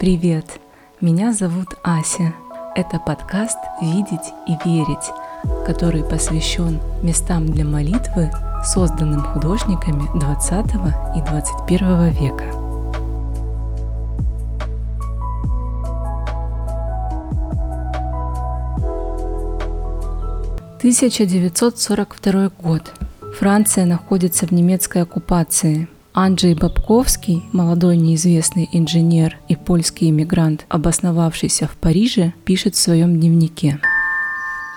Привет! Меня зовут Ася. Это подкаст «Видеть и верить», который посвящен местам для молитвы, созданным художниками 20 и 21 века. «1942 год. Франция находится в немецкой оккупации – Анджей Бабковский, молодой неизвестный инженер и польский иммигрант, обосновавшийся в Париже, пишет в своем дневнике.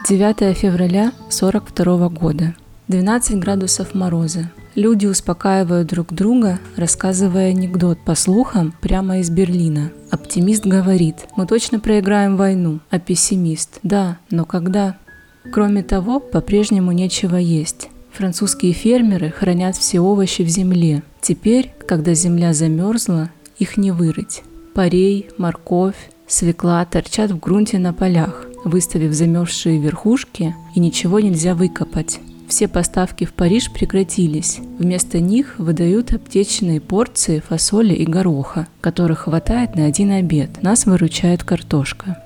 9 февраля 1942 года. 12 градусов мороза. Люди успокаивают друг друга, рассказывая анекдот по слухам прямо из Берлина. Оптимист говорит, мы точно проиграем войну, а пессимист, да, но когда? Кроме того, по-прежнему нечего есть. Французские фермеры хранят все овощи в земле. Теперь, когда земля замерзла, их не вырыть. Парей, морковь, свекла торчат в грунте на полях, выставив замерзшие верхушки, и ничего нельзя выкопать. Все поставки в Париж прекратились. Вместо них выдают аптечные порции фасоли и гороха, которых хватает на один обед. Нас выручает картошка.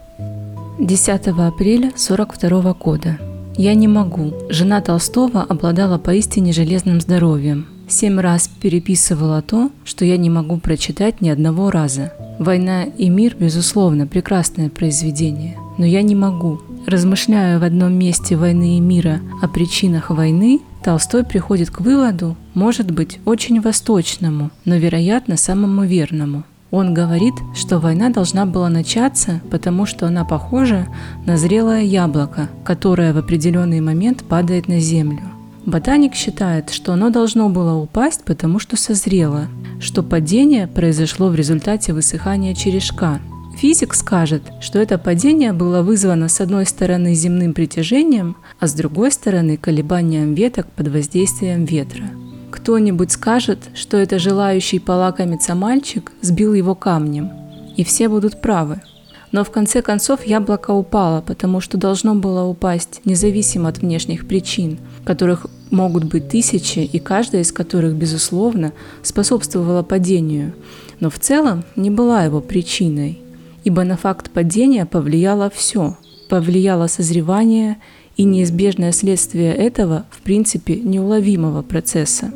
10 апреля 1942 года. Я не могу. Жена Толстого обладала поистине железным здоровьем. Семь раз переписывала то, что я не могу прочитать ни одного раза. «Война и мир» – безусловно, прекрасное произведение. Но я не могу. Размышляя в одном месте «Войны и мира» о причинах войны, Толстой приходит к выводу, может быть, очень восточному, но, вероятно, самому верному – он говорит, что война должна была начаться, потому что она похожа на зрелое яблоко, которое в определенный момент падает на землю. Ботаник считает, что оно должно было упасть, потому что созрело, что падение произошло в результате высыхания черешка. Физик скажет, что это падение было вызвано с одной стороны земным притяжением, а с другой стороны колебанием веток под воздействием ветра. Кто-нибудь скажет, что это желающий полакомиться мальчик сбил его камнем, и все будут правы. Но в конце концов яблоко упало, потому что должно было упасть независимо от внешних причин, которых могут быть тысячи, и каждая из которых, безусловно, способствовала падению, но в целом не была его причиной, ибо на факт падения повлияло все, повлияло созревание и неизбежное следствие этого, в принципе, неуловимого процесса.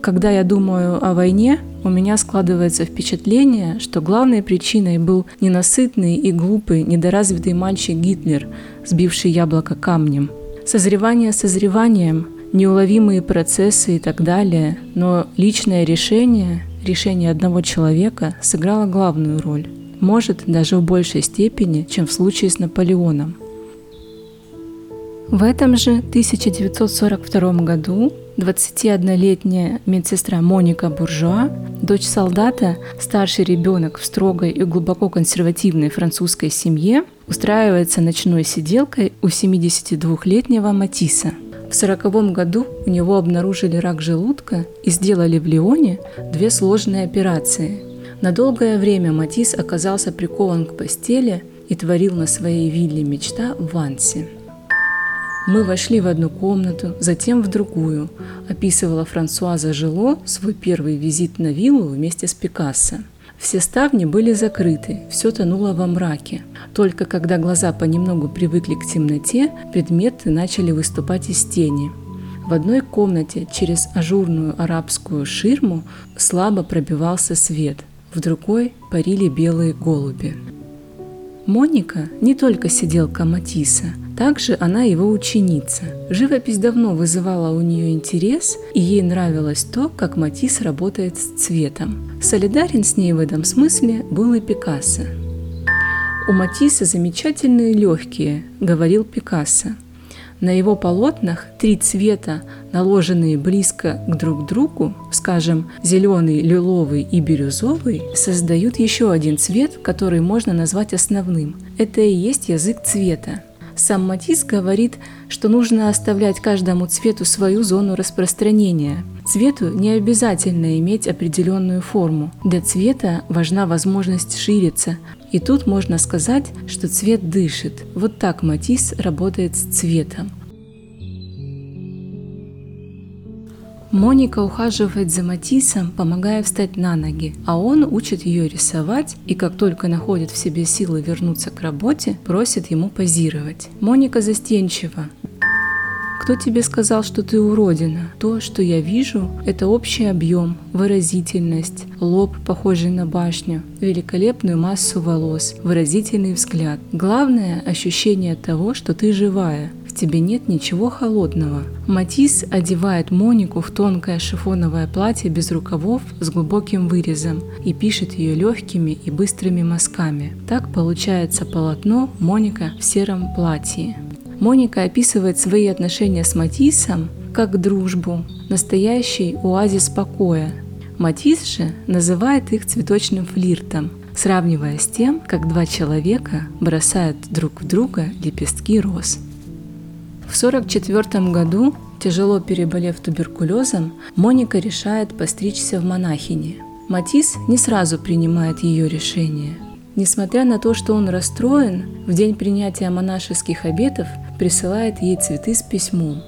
Когда я думаю о войне, у меня складывается впечатление, что главной причиной был ненасытный и глупый, недоразвитый мальчик Гитлер, сбивший яблоко камнем. Созревание созреванием, неуловимые процессы и так далее, но личное решение, решение одного человека сыграло главную роль. Может, даже в большей степени, чем в случае с Наполеоном – в этом же 1942 году 21-летняя медсестра Моника Буржуа, дочь солдата, старший ребенок в строгой и глубоко консервативной французской семье, устраивается ночной сиделкой у 72-летнего Матисса. В 1940 году у него обнаружили рак желудка и сделали в Лионе две сложные операции. На долгое время Матис оказался прикован к постели и творил на своей вилле мечта в Вансе. Мы вошли в одну комнату, затем в другую, описывала Франсуаза Жило свой первый визит на виллу вместе с Пикассо. Все ставни были закрыты, все тонуло во мраке. Только когда глаза понемногу привыкли к темноте, предметы начали выступать из тени. В одной комнате через ажурную арабскую ширму слабо пробивался свет, в другой парили белые голуби. Моника не только сиделка Матисса, также она его ученица. Живопись давно вызывала у нее интерес, и ей нравилось то, как Матисс работает с цветом. Солидарен с ней в этом смысле был и Пикассо. «У Матисса замечательные легкие», — говорил Пикассо. На его полотнах три цвета, наложенные близко к друг другу, скажем, зеленый, лиловый и бирюзовый, создают еще один цвет, который можно назвать основным. Это и есть язык цвета. Сам Матис говорит, что нужно оставлять каждому цвету свою зону распространения. Цвету не обязательно иметь определенную форму. Для цвета важна возможность шириться, и тут можно сказать, что цвет дышит. Вот так Матис работает с цветом. Моника ухаживает за Матисом, помогая встать на ноги, а он учит ее рисовать и как только находит в себе силы вернуться к работе, просит ему позировать. Моника застенчива, кто тебе сказал, что ты уродина? То, что я вижу, это общий объем, выразительность, лоб, похожий на башню, великолепную массу волос, выразительный взгляд. Главное – ощущение того, что ты живая, в тебе нет ничего холодного. Матис одевает Монику в тонкое шифоновое платье без рукавов с глубоким вырезом и пишет ее легкими и быстрыми мазками. Так получается полотно Моника в сером платье. Моника описывает свои отношения с Матисом как дружбу, настоящий оазис покоя. Матис же называет их цветочным флиртом, сравнивая с тем, как два человека бросают друг в друга лепестки роз. В 1944 году, тяжело переболев туберкулезом, Моника решает постричься в монахини. Матис не сразу принимает ее решение. Несмотря на то, что он расстроен, в день принятия монашеских обетов присылает ей цветы с письмом.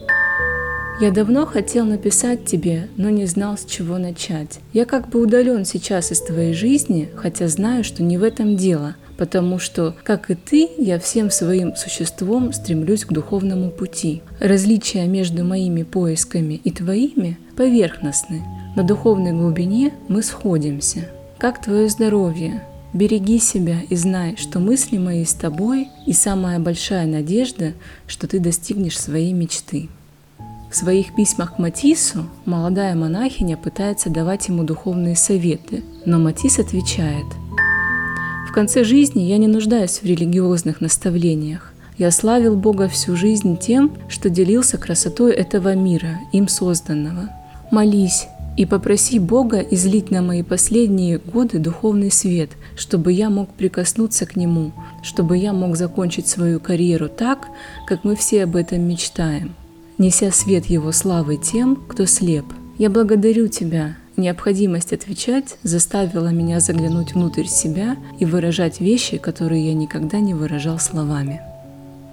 Я давно хотел написать тебе, но не знал, с чего начать. Я как бы удален сейчас из твоей жизни, хотя знаю, что не в этом дело, потому что, как и ты, я всем своим существом стремлюсь к духовному пути. Различия между моими поисками и твоими поверхностны. На духовной глубине мы сходимся. Как твое здоровье? Береги себя и знай, что мысли мои с тобой и самая большая надежда, что ты достигнешь своей мечты. В своих письмах к Матису молодая монахиня пытается давать ему духовные советы, но Матис отвечает «В конце жизни я не нуждаюсь в религиозных наставлениях. Я славил Бога всю жизнь тем, что делился красотой этого мира, им созданного. Молись, и попроси Бога излить на мои последние годы духовный свет, чтобы я мог прикоснуться к Нему, чтобы я мог закончить свою карьеру так, как мы все об этом мечтаем, неся свет Его славы тем, кто слеп. Я благодарю Тебя. Необходимость отвечать заставила меня заглянуть внутрь себя и выражать вещи, которые я никогда не выражал словами.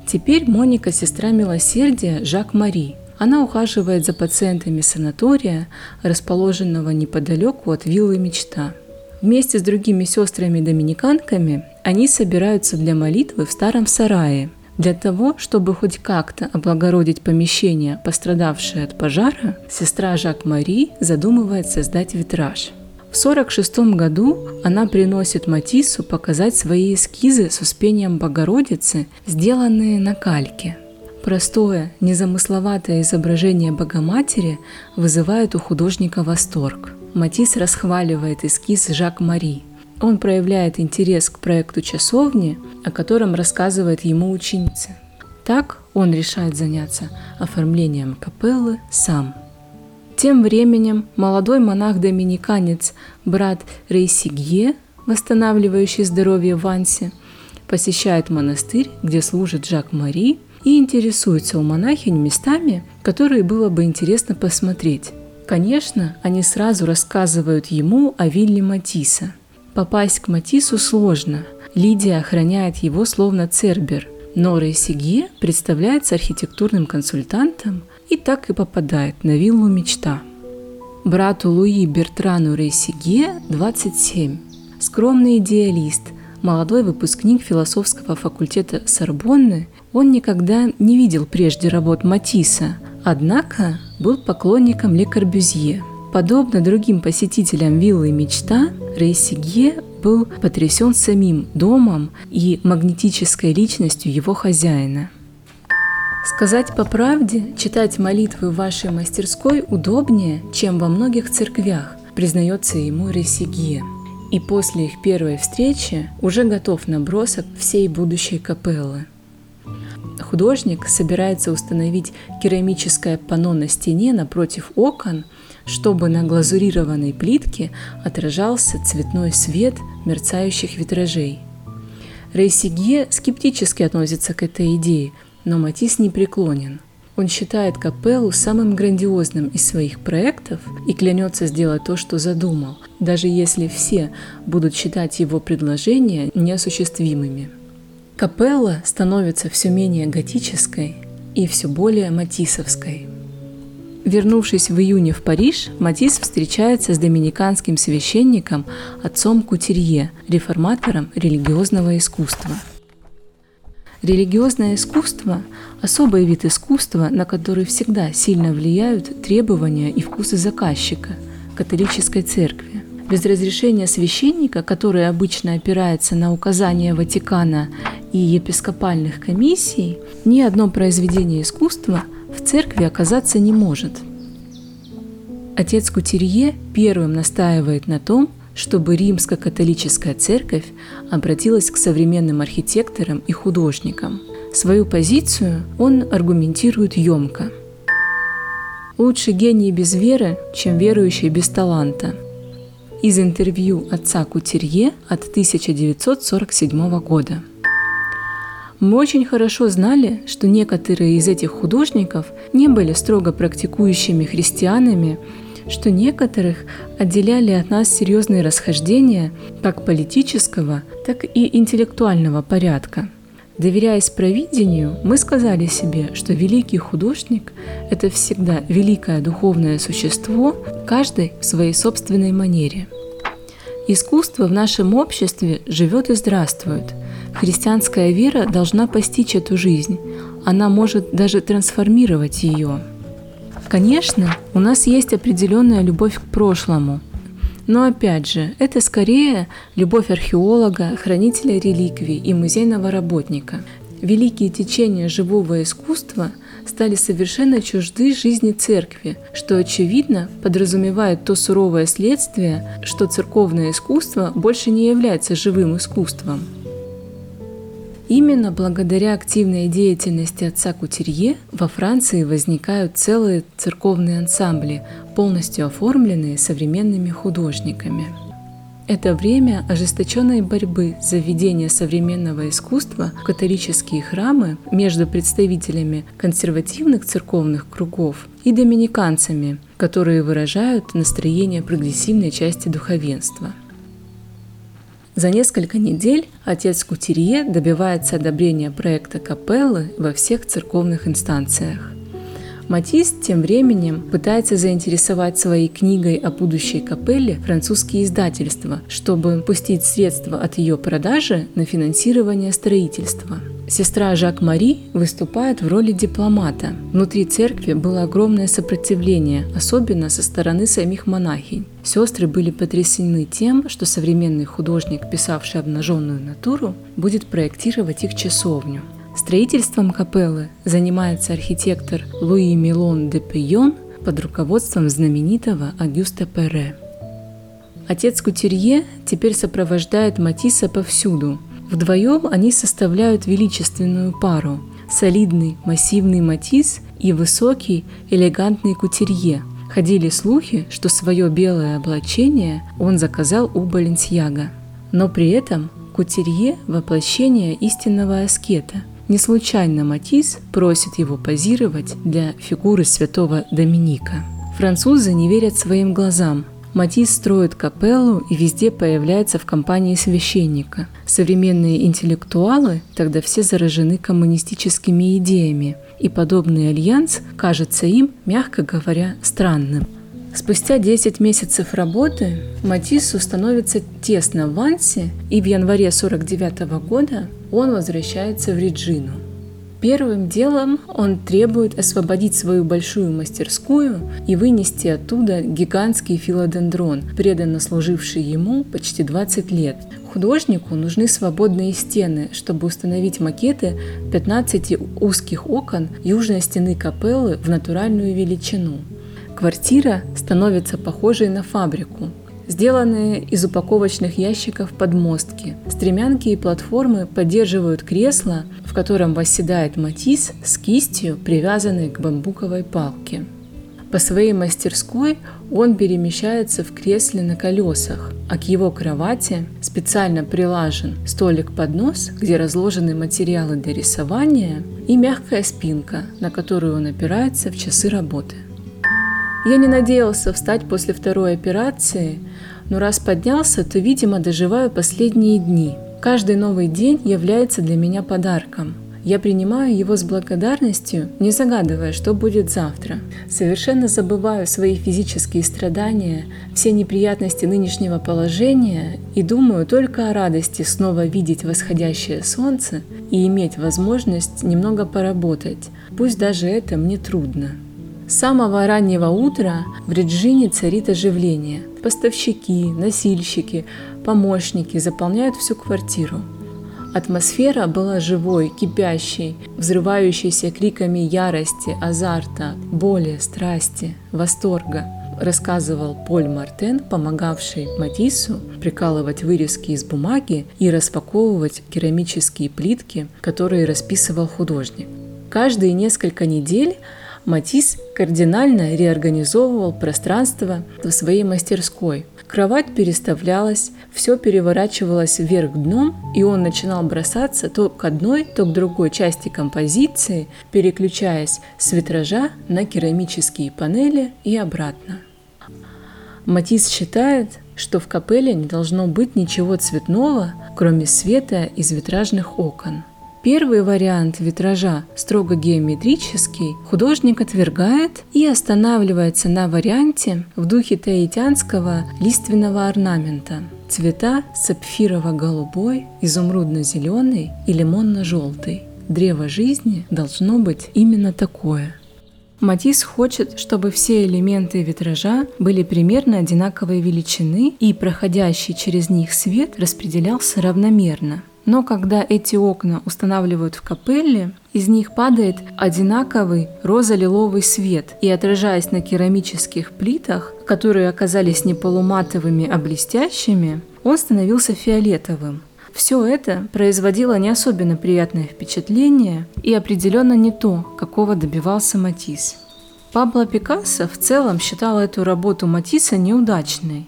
Теперь Моника – сестра милосердия Жак Мари – она ухаживает за пациентами санатория, расположенного неподалеку от виллы «Мечта». Вместе с другими сестрами-доминиканками они собираются для молитвы в старом сарае. Для того, чтобы хоть как-то облагородить помещение, пострадавшее от пожара, сестра Жак-Мари задумывает создать витраж. В 1946 году она приносит Матиссу показать свои эскизы с успением Богородицы, сделанные на кальке – Простое, незамысловатое изображение Богоматери вызывает у художника восторг. Матис расхваливает эскиз Жак-Мари. Он проявляет интерес к проекту часовни, о котором рассказывает ему ученица. Так он решает заняться оформлением капеллы сам. Тем временем молодой монах-доминиканец, брат Рейсигье, восстанавливающий здоровье Ванси, посещает монастырь, где служит Жак-Мари и интересуются у монахинь местами, которые было бы интересно посмотреть. Конечно, они сразу рассказывают ему о вилле Матисса. Попасть к Матису сложно. Лидия охраняет его словно цербер, но Рейсиге представляется архитектурным консультантом и так и попадает на виллу «Мечта». Брату Луи Бертрану Рейсиге 27. Скромный идеалист, молодой выпускник философского факультета Сорбонны, он никогда не видел прежде работ Матисса, однако был поклонником Ле Корбюзье. Подобно другим посетителям виллы «Мечта», Рейсигье был потрясен самим домом и магнетической личностью его хозяина. Сказать по правде, читать молитвы в вашей мастерской удобнее, чем во многих церквях, признается ему Ресигье и после их первой встречи уже готов набросок всей будущей капеллы. Художник собирается установить керамическое панно на стене напротив окон, чтобы на глазурированной плитке отражался цветной свет мерцающих витражей. Рейсигье скептически относится к этой идее, но Матис не преклонен. Он считает капеллу самым грандиозным из своих проектов и клянется сделать то, что задумал, даже если все будут считать его предложения неосуществимыми. Капелла становится все менее готической и все более матисовской. Вернувшись в июне в Париж, Матис встречается с доминиканским священником отцом Кутерье, реформатором религиозного искусства. Религиозное искусство – особый вид искусства, на который всегда сильно влияют требования и вкусы заказчика – католической церкви. Без разрешения священника, который обычно опирается на указания Ватикана и епископальных комиссий, ни одно произведение искусства в церкви оказаться не может. Отец Кутерье первым настаивает на том, чтобы римско-католическая церковь обратилась к современным архитекторам и художникам. Свою позицию он аргументирует емко. Лучше гений без веры, чем верующий без таланта. Из интервью отца Кутерье от 1947 года. Мы очень хорошо знали, что некоторые из этих художников не были строго практикующими христианами что некоторых отделяли от нас серьезные расхождения как политического, так и интеллектуального порядка. Доверяясь провидению, мы сказали себе, что великий художник – это всегда великое духовное существо, каждый в своей собственной манере. Искусство в нашем обществе живет и здравствует. Христианская вера должна постичь эту жизнь, она может даже трансформировать ее – Конечно, у нас есть определенная любовь к прошлому, но опять же, это скорее любовь археолога, хранителя реликвий и музейного работника. Великие течения живого искусства стали совершенно чужды жизни церкви, что очевидно подразумевает то суровое следствие, что церковное искусство больше не является живым искусством. Именно благодаря активной деятельности отца Кутерье во Франции возникают целые церковные ансамбли, полностью оформленные современными художниками. Это время ожесточенной борьбы за введение современного искусства в католические храмы между представителями консервативных церковных кругов и доминиканцами, которые выражают настроение прогрессивной части духовенства – за несколько недель отец Кутерье добивается одобрения проекта капеллы во всех церковных инстанциях. Матис тем временем пытается заинтересовать своей книгой о будущей капелле французские издательства, чтобы пустить средства от ее продажи на финансирование строительства. Сестра Жак-Мари выступает в роли дипломата. Внутри церкви было огромное сопротивление, особенно со стороны самих монахинь. Сестры были потрясены тем, что современный художник, писавший обнаженную натуру, будет проектировать их часовню. Строительством капеллы занимается архитектор Луи Милон де Пейон под руководством знаменитого Агюста Перре. Отец Кутерье теперь сопровождает Матисса повсюду. Вдвоем они составляют величественную пару – солидный массивный Матисс и высокий элегантный Кутерье. Ходили слухи, что свое белое облачение он заказал у Баленсьяга. Но при этом Кутерье – воплощение истинного аскета – не случайно Матис просит его позировать для фигуры святого Доминика. Французы не верят своим глазам. Матис строит капеллу и везде появляется в компании священника. Современные интеллектуалы тогда все заражены коммунистическими идеями, и подобный альянс кажется им, мягко говоря, странным. Спустя 10 месяцев работы Матиссу становится тесно в Вансе, и в январе 49 года он возвращается в Реджину. Первым делом он требует освободить свою большую мастерскую и вынести оттуда гигантский филодендрон, преданно служивший ему почти 20 лет. Художнику нужны свободные стены, чтобы установить макеты 15 узких окон южной стены капеллы в натуральную величину – Квартира становится похожей на фабрику. Сделанные из упаковочных ящиков подмостки, стремянки и платформы поддерживают кресло, в котором восседает Матис с кистью, привязанной к бамбуковой палке. По своей мастерской он перемещается в кресле на колесах, а к его кровати специально прилажен столик-поднос, где разложены материалы для рисования, и мягкая спинка, на которую он опирается в часы работы. Я не надеялся встать после второй операции, но раз поднялся, то, видимо, доживаю последние дни. Каждый новый день является для меня подарком. Я принимаю его с благодарностью, не загадывая, что будет завтра. Совершенно забываю свои физические страдания, все неприятности нынешнего положения и думаю только о радости снова видеть восходящее солнце и иметь возможность немного поработать, пусть даже это мне трудно. С самого раннего утра в Реджине царит оживление. Поставщики, носильщики, помощники заполняют всю квартиру. Атмосфера была живой, кипящей, взрывающейся криками ярости, азарта, боли, страсти, восторга, рассказывал Поль Мартен, помогавший Матису прикалывать вырезки из бумаги и распаковывать керамические плитки, которые расписывал художник. Каждые несколько недель Матис кардинально реорганизовывал пространство в своей мастерской. Кровать переставлялась, все переворачивалось вверх дном, и он начинал бросаться то к одной, то к другой части композиции, переключаясь с витража на керамические панели и обратно. Матис считает, что в капелле не должно быть ничего цветного, кроме света из витражных окон – Первый вариант витража, строго геометрический, художник отвергает и останавливается на варианте в духе таитянского лиственного орнамента. Цвета сапфирово-голубой, изумрудно-зеленый и лимонно-желтый. Древо жизни должно быть именно такое. Матис хочет, чтобы все элементы витража были примерно одинаковой величины и проходящий через них свет распределялся равномерно – но когда эти окна устанавливают в капелле, из них падает одинаковый роза-лиловый свет, и отражаясь на керамических плитах, которые оказались не полуматовыми, а блестящими, он становился фиолетовым. Все это производило не особенно приятное впечатление и определенно не то, какого добивался Матисс. Пабло Пикассо в целом считал эту работу Матисса неудачной.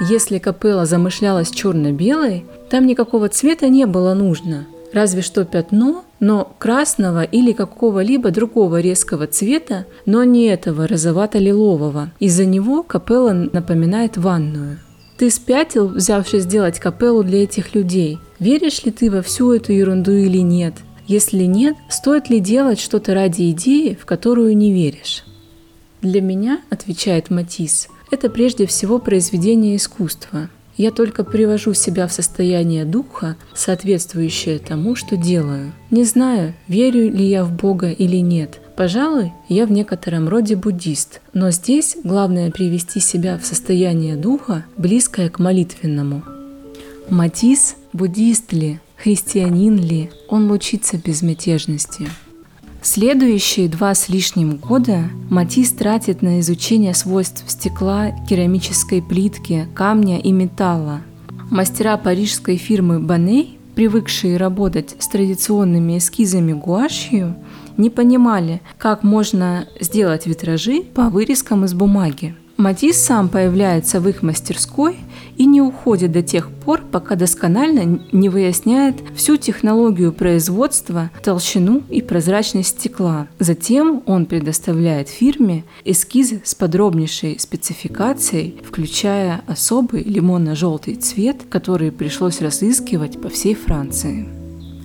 Если капелла замышлялась черно-белой, там никакого цвета не было нужно, разве что пятно, но красного или какого-либо другого резкого цвета, но не этого розовато-лилового. Из-за него капелла напоминает ванную. Ты спятил, взявшись сделать капеллу для этих людей? Веришь ли ты во всю эту ерунду или нет? Если нет, стоит ли делать что-то ради идеи, в которую не веришь? Для меня, отвечает Матис, это прежде всего произведение искусства. Я только привожу себя в состояние духа, соответствующее тому, что делаю. Не знаю, верю ли я в Бога или нет. Пожалуй, я в некотором роде буддист, но здесь главное привести себя в состояние духа, близкое к молитвенному. Матис – буддист ли, христианин ли, он лучится безмятежностью. Следующие два с лишним года Матис тратит на изучение свойств стекла, керамической плитки, камня и металла. Мастера парижской фирмы Баней, привыкшие работать с традиционными эскизами гуашью, не понимали, как можно сделать витражи по вырезкам из бумаги. Матис сам появляется в их мастерской и не уходит до тех пор, пока досконально не выясняет всю технологию производства, толщину и прозрачность стекла. Затем он предоставляет фирме эскизы с подробнейшей спецификацией, включая особый лимонно-желтый цвет, который пришлось разыскивать по всей Франции.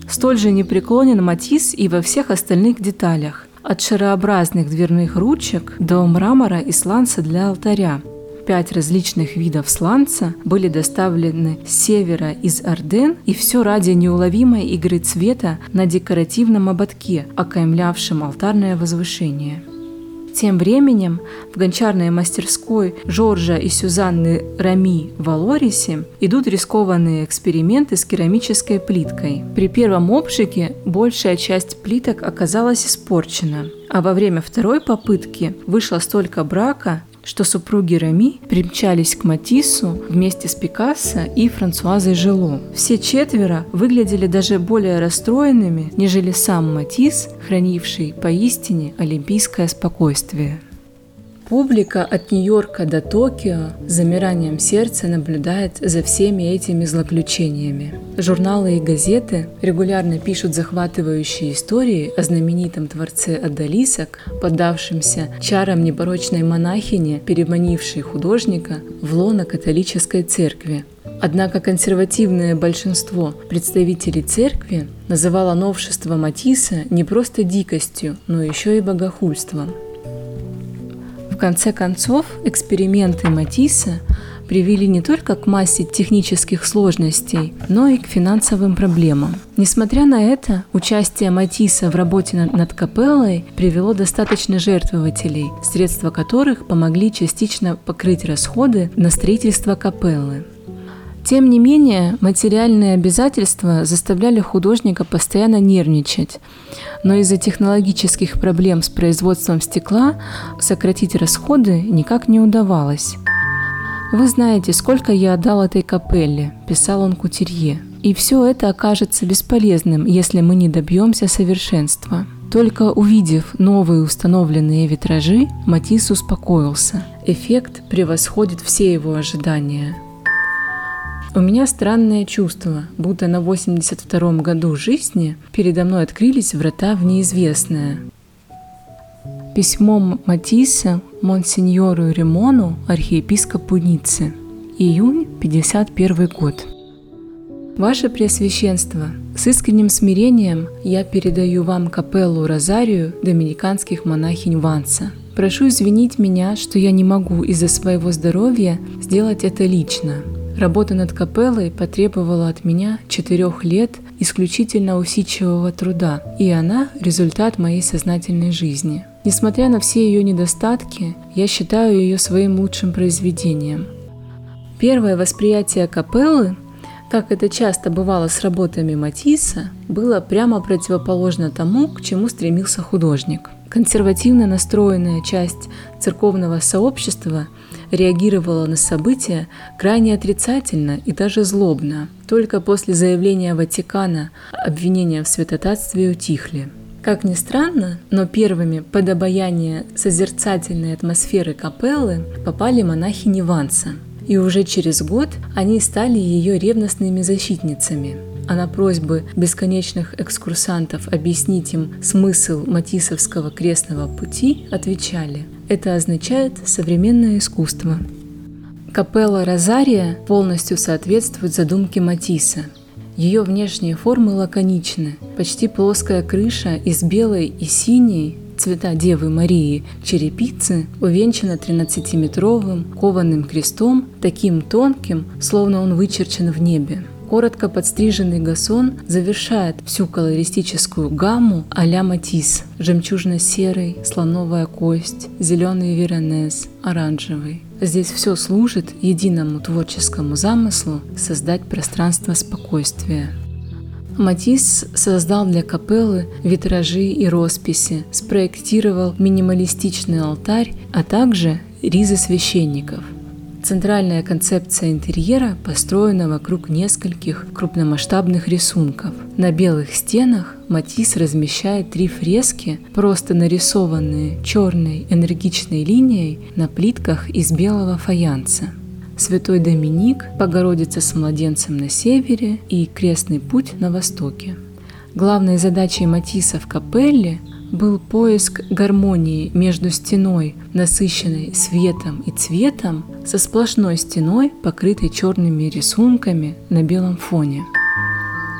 Столь же непреклонен Матис и во всех остальных деталях от шарообразных дверных ручек до мрамора и сланца для алтаря. Пять различных видов сланца были доставлены с севера из Орден, и все ради неуловимой игры цвета на декоративном ободке, окаймлявшем алтарное возвышение. Тем временем в гончарной мастерской Жоржа и Сюзанны Рами в Алорисе идут рискованные эксперименты с керамической плиткой. При первом обшике большая часть плиток оказалась испорчена, а во время второй попытки вышло столько брака, что супруги Рами примчались к Матиссу вместе с Пикассо и Франсуазой Жило. Все четверо выглядели даже более расстроенными, нежели сам Матисс, хранивший поистине олимпийское спокойствие. Публика от Нью-Йорка до Токио с замиранием сердца наблюдает за всеми этими злоключениями. Журналы и газеты регулярно пишут захватывающие истории о знаменитом творце Адалисок, поддавшемся чарам непорочной монахини, переманившей художника в лоно католической церкви. Однако консервативное большинство представителей церкви называло новшество Матисса не просто дикостью, но еще и богохульством конце концов, эксперименты Матисса привели не только к массе технических сложностей, но и к финансовым проблемам. Несмотря на это, участие Матисса в работе над капеллой привело достаточно жертвователей, средства которых помогли частично покрыть расходы на строительство капеллы. Тем не менее, материальные обязательства заставляли художника постоянно нервничать, но из-за технологических проблем с производством стекла сократить расходы никак не удавалось. «Вы знаете, сколько я отдал этой капелле», – писал он Кутерье. «И все это окажется бесполезным, если мы не добьемся совершенства». Только увидев новые установленные витражи, Матисс успокоился. Эффект превосходит все его ожидания. У меня странное чувство, будто на 82-м году жизни передо мной открылись врата в неизвестное. Письмо Матисса Монсеньору Ремону, архиепископу Ниццы. Июнь 51 год. Ваше Преосвященство, с искренним смирением я передаю вам капеллу Розарию доминиканских монахинь Ванса. Прошу извинить меня, что я не могу из-за своего здоровья сделать это лично, Работа над капеллой потребовала от меня четырех лет исключительно усидчивого труда, и она – результат моей сознательной жизни. Несмотря на все ее недостатки, я считаю ее своим лучшим произведением. Первое восприятие капеллы, как это часто бывало с работами Матисса, было прямо противоположно тому, к чему стремился художник. Консервативно настроенная часть церковного сообщества – реагировала на события крайне отрицательно и даже злобно. Только после заявления Ватикана обвинения в святотатстве утихли. Как ни странно, но первыми под обаяние созерцательной атмосферы капеллы попали монахи Неванса, и уже через год они стали ее ревностными защитницами – а на просьбы бесконечных экскурсантов объяснить им смысл Матисовского крестного пути отвечали «Это означает современное искусство». Капелла Розария полностью соответствует задумке Матисса. Ее внешние формы лаконичны, почти плоская крыша из белой и синей цвета Девы Марии черепицы увенчана 13-метровым кованым крестом, таким тонким, словно он вычерчен в небе. Коротко подстриженный гасон завершает всю колористическую гамму а-ля Матисс. Жемчужно-серый, слоновая кость, зеленый веронез, оранжевый. Здесь все служит единому творческому замыслу создать пространство спокойствия. Матисс создал для капеллы витражи и росписи, спроектировал минималистичный алтарь, а также ризы священников – Центральная концепция интерьера построена вокруг нескольких крупномасштабных рисунков. На белых стенах Матисс размещает три фрески, просто нарисованные черной энергичной линией на плитках из белого фаянса. Святой Доминик, Богородица с младенцем на севере и Крестный путь на востоке. Главной задачей Матисса в капелле был поиск гармонии между стеной, насыщенной светом и цветом, со сплошной стеной, покрытой черными рисунками на белом фоне.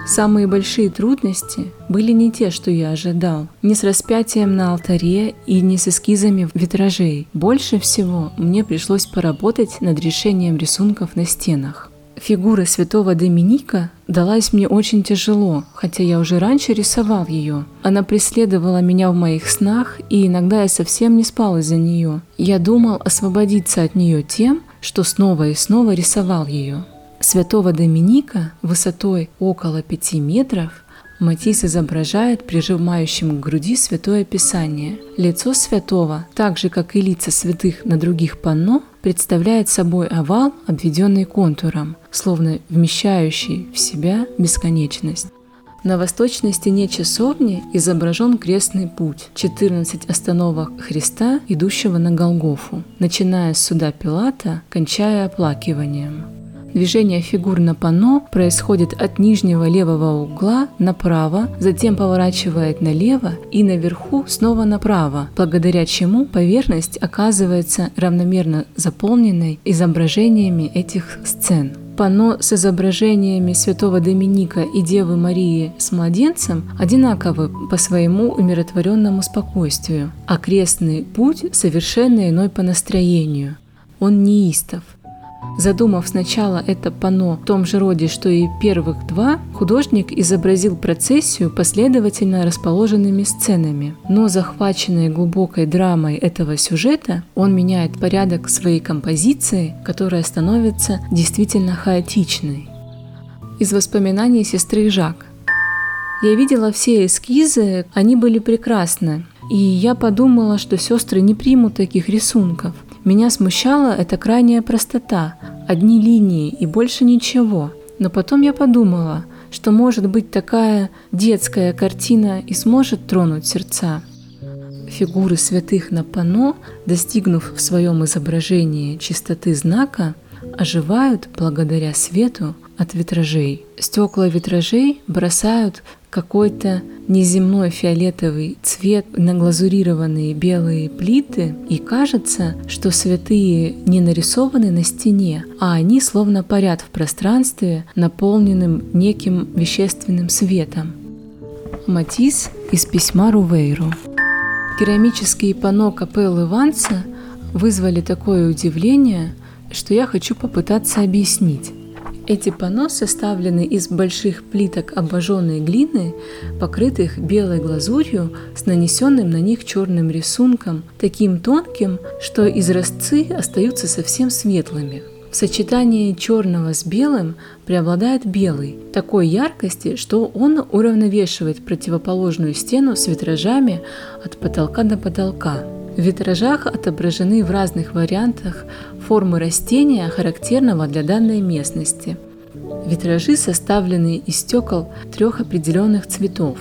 Самые большие трудности были не те, что я ожидал, не с распятием на алтаре и не с эскизами витражей. Больше всего мне пришлось поработать над решением рисунков на стенах. Фигура святого Доминика далась мне очень тяжело, хотя я уже раньше рисовал ее. Она преследовала меня в моих снах, и иногда я совсем не спал из-за нее. Я думал освободиться от нее тем, что снова и снова рисовал ее. Святого Доминика высотой около пяти метров Матисс изображает прижимающим к груди Святое Писание. Лицо святого, так же как и лица святых на других панно, представляет собой овал, обведенный контуром, словно вмещающий в себя бесконечность. На восточной стене часовни изображен крестный путь, 14 остановок Христа, идущего на Голгофу, начиная с суда Пилата, кончая оплакиванием. Движение фигур на панно происходит от нижнего левого угла направо, затем поворачивает налево и наверху снова направо, благодаря чему поверхность оказывается равномерно заполненной изображениями этих сцен панно с изображениями святого Доминика и Девы Марии с младенцем одинаковы по своему умиротворенному спокойствию, а крестный путь совершенно иной по настроению. Он неистов – Задумав сначала это панно в том же роде, что и первых два, художник изобразил процессию последовательно расположенными сценами. Но захваченный глубокой драмой этого сюжета, он меняет порядок своей композиции, которая становится действительно хаотичной. Из воспоминаний сестры Жак. Я видела все эскизы, они были прекрасны. И я подумала, что сестры не примут таких рисунков – меня смущала эта крайняя простота, одни линии и больше ничего. Но потом я подумала, что может быть такая детская картина и сможет тронуть сердца. Фигуры святых на пано, достигнув в своем изображении чистоты знака, оживают благодаря свету от витражей. Стекла витражей бросают какой-то неземной фиолетовый цвет на глазурированные белые плиты, и кажется, что святые не нарисованы на стене, а они словно парят в пространстве, наполненным неким вещественным светом. Матис из письма Рувейру. Керамические панно капеллы Ванса вызвали такое удивление, что я хочу попытаться объяснить. Эти панно составлены из больших плиток обожженной глины, покрытых белой глазурью с нанесенным на них черным рисунком, таким тонким, что изразцы остаются совсем светлыми. В сочетании черного с белым преобладает белый, такой яркости, что он уравновешивает противоположную стену с витражами от потолка до потолка. В витражах отображены в разных вариантах формы растения, характерного для данной местности. Витражи составлены из стекол трех определенных цветов.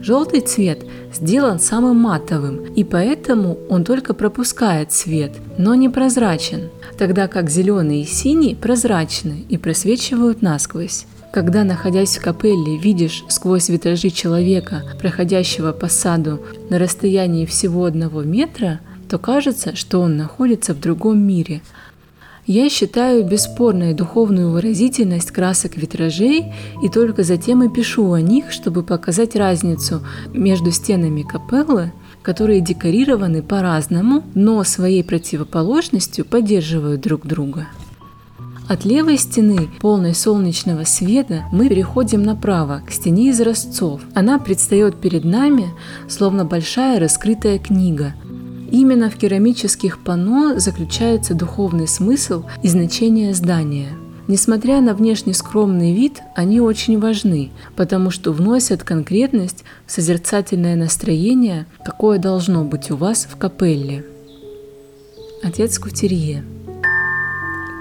Желтый цвет сделан самым матовым, и поэтому он только пропускает свет, но не прозрачен, тогда как зеленый и синий прозрачны и просвечивают насквозь. Когда, находясь в капелле, видишь сквозь витражи человека, проходящего по саду на расстоянии всего одного метра, то кажется, что он находится в другом мире. Я считаю бесспорной духовную выразительность красок витражей и только затем и пишу о них, чтобы показать разницу между стенами капеллы, которые декорированы по-разному, но своей противоположностью поддерживают друг друга. От левой стены, полной солнечного света, мы переходим направо, к стене из разцов. Она предстает перед нами, словно большая раскрытая книга. Именно в керамических панно заключается духовный смысл и значение здания. Несмотря на внешне скромный вид, они очень важны, потому что вносят конкретность в созерцательное настроение, какое должно быть у вас в капелле. Отец Кутерье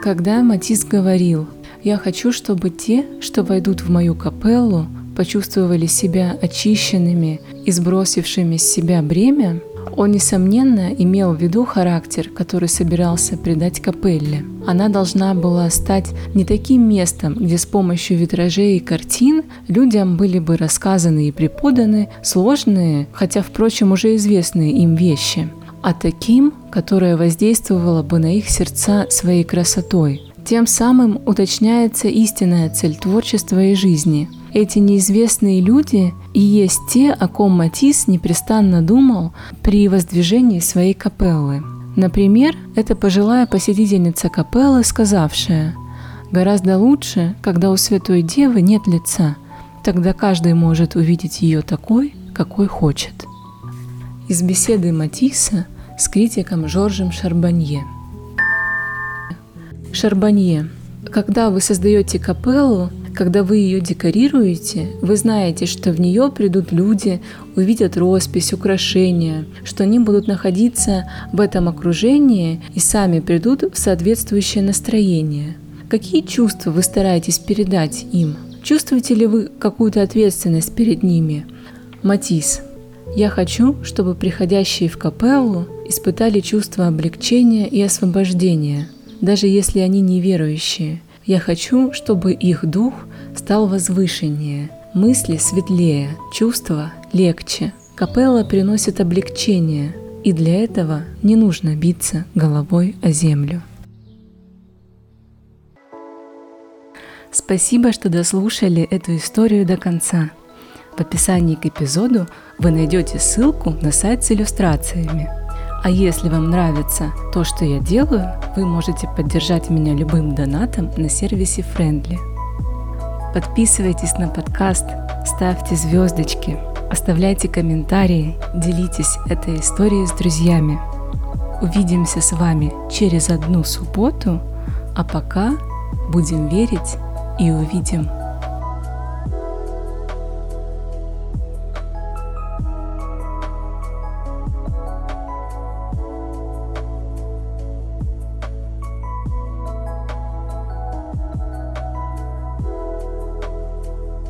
когда Матис говорил, «Я хочу, чтобы те, что войдут в мою капеллу, почувствовали себя очищенными и сбросившими с себя бремя», он, несомненно, имел в виду характер, который собирался придать капелле. Она должна была стать не таким местом, где с помощью витражей и картин людям были бы рассказаны и преподаны сложные, хотя, впрочем, уже известные им вещи – а таким, которое воздействовало бы на их сердца своей красотой. Тем самым уточняется истинная цель творчества и жизни. Эти неизвестные люди и есть те, о ком Матис непрестанно думал при воздвижении своей капеллы. Например, это пожилая посетительница капеллы, сказавшая «Гораздо лучше, когда у Святой Девы нет лица, тогда каждый может увидеть ее такой, какой хочет» из беседы Матисса с критиком Жоржем Шарбанье. Шарбанье. Когда вы создаете капеллу, когда вы ее декорируете, вы знаете, что в нее придут люди, увидят роспись, украшения, что они будут находиться в этом окружении и сами придут в соответствующее настроение. Какие чувства вы стараетесь передать им? Чувствуете ли вы какую-то ответственность перед ними? Матис. Я хочу, чтобы приходящие в капеллу испытали чувство облегчения и освобождения, даже если они неверующие. Я хочу, чтобы их дух стал возвышеннее, мысли светлее, чувства легче. Капелла приносит облегчение, и для этого не нужно биться головой о землю. Спасибо, что дослушали эту историю до конца. В описании к эпизоду вы найдете ссылку на сайт с иллюстрациями. А если вам нравится то, что я делаю, вы можете поддержать меня любым донатом на сервисе Friendly. Подписывайтесь на подкаст, ставьте звездочки, оставляйте комментарии, делитесь этой историей с друзьями. Увидимся с вами через одну субботу, а пока будем верить и увидим